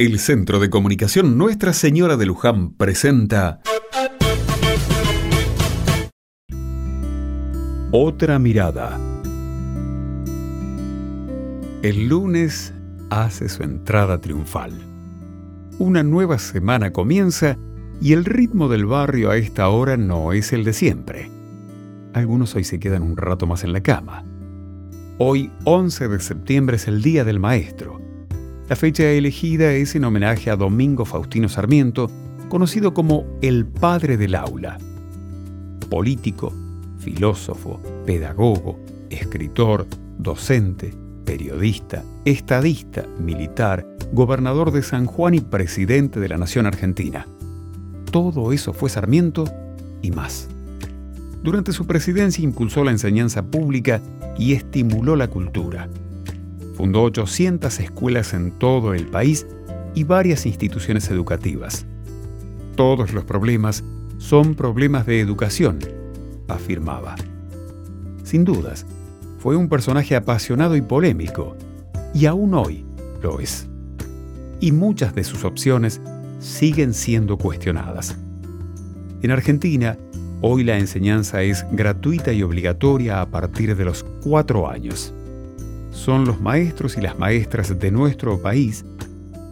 El Centro de Comunicación Nuestra Señora de Luján presenta Otra mirada. El lunes hace su entrada triunfal. Una nueva semana comienza y el ritmo del barrio a esta hora no es el de siempre. Algunos hoy se quedan un rato más en la cama. Hoy, 11 de septiembre, es el Día del Maestro. La fecha elegida es en homenaje a Domingo Faustino Sarmiento, conocido como el Padre del Aula. Político, filósofo, pedagogo, escritor, docente, periodista, estadista, militar, gobernador de San Juan y presidente de la Nación Argentina. Todo eso fue Sarmiento y más. Durante su presidencia impulsó la enseñanza pública y estimuló la cultura. Fundó 800 escuelas en todo el país y varias instituciones educativas. Todos los problemas son problemas de educación, afirmaba. Sin dudas, fue un personaje apasionado y polémico, y aún hoy lo es. Y muchas de sus opciones siguen siendo cuestionadas. En Argentina, hoy la enseñanza es gratuita y obligatoria a partir de los cuatro años. Son los maestros y las maestras de nuestro país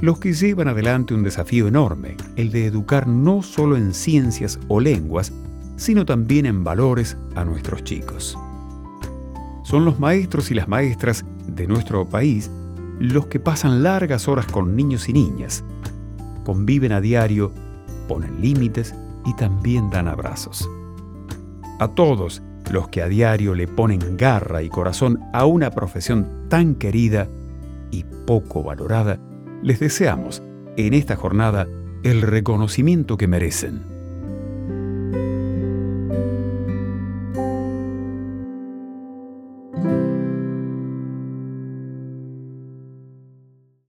los que llevan adelante un desafío enorme, el de educar no solo en ciencias o lenguas, sino también en valores a nuestros chicos. Son los maestros y las maestras de nuestro país los que pasan largas horas con niños y niñas, conviven a diario, ponen límites y también dan abrazos. A todos los que a diario le ponen garra y corazón a una profesión tan querida y poco valorada, les deseamos en esta jornada el reconocimiento que merecen.